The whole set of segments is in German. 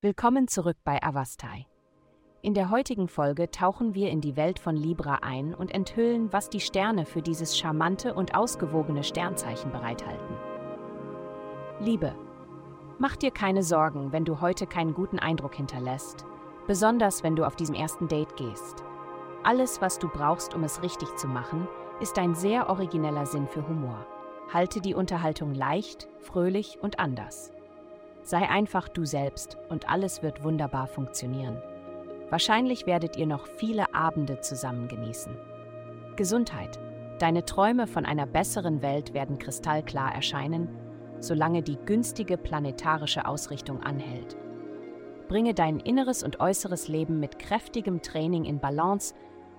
Willkommen zurück bei Avastai. In der heutigen Folge tauchen wir in die Welt von Libra ein und enthüllen, was die Sterne für dieses charmante und ausgewogene Sternzeichen bereithalten. Liebe. Mach dir keine Sorgen, wenn du heute keinen guten Eindruck hinterlässt, besonders wenn du auf diesem ersten Date gehst. Alles, was du brauchst, um es richtig zu machen, ist ein sehr origineller Sinn für Humor. Halte die Unterhaltung leicht, fröhlich und anders. Sei einfach du selbst und alles wird wunderbar funktionieren. Wahrscheinlich werdet ihr noch viele Abende zusammen genießen. Gesundheit. Deine Träume von einer besseren Welt werden kristallklar erscheinen, solange die günstige planetarische Ausrichtung anhält. Bringe dein inneres und äußeres Leben mit kräftigem Training in Balance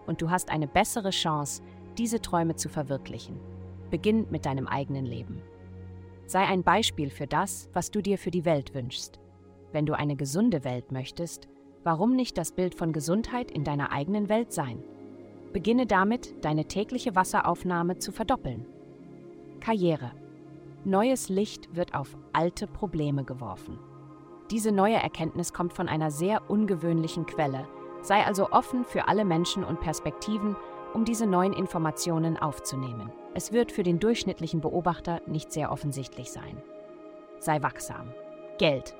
und du hast eine bessere Chance, diese Träume zu verwirklichen. Beginn mit deinem eigenen Leben. Sei ein Beispiel für das, was du dir für die Welt wünschst. Wenn du eine gesunde Welt möchtest, warum nicht das Bild von Gesundheit in deiner eigenen Welt sein? Beginne damit, deine tägliche Wasseraufnahme zu verdoppeln. Karriere. Neues Licht wird auf alte Probleme geworfen. Diese neue Erkenntnis kommt von einer sehr ungewöhnlichen Quelle, sei also offen für alle Menschen und Perspektiven, um diese neuen Informationen aufzunehmen. Es wird für den durchschnittlichen Beobachter nicht sehr offensichtlich sein. Sei wachsam. Geld.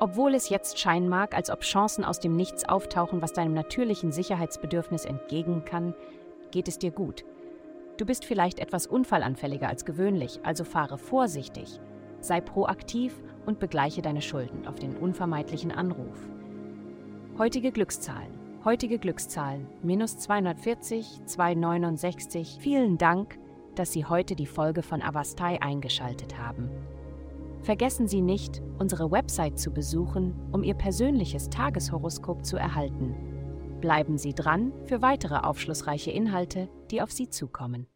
Obwohl es jetzt scheinen mag, als ob Chancen aus dem Nichts auftauchen, was deinem natürlichen Sicherheitsbedürfnis entgegen kann, geht es dir gut. Du bist vielleicht etwas unfallanfälliger als gewöhnlich, also fahre vorsichtig. Sei proaktiv und begleiche deine Schulden auf den unvermeidlichen Anruf. Heutige Glückszahlen Heutige Glückszahlen minus 240, 269. Vielen Dank, dass Sie heute die Folge von Avastai eingeschaltet haben. Vergessen Sie nicht, unsere Website zu besuchen, um Ihr persönliches Tageshoroskop zu erhalten. Bleiben Sie dran für weitere aufschlussreiche Inhalte, die auf Sie zukommen.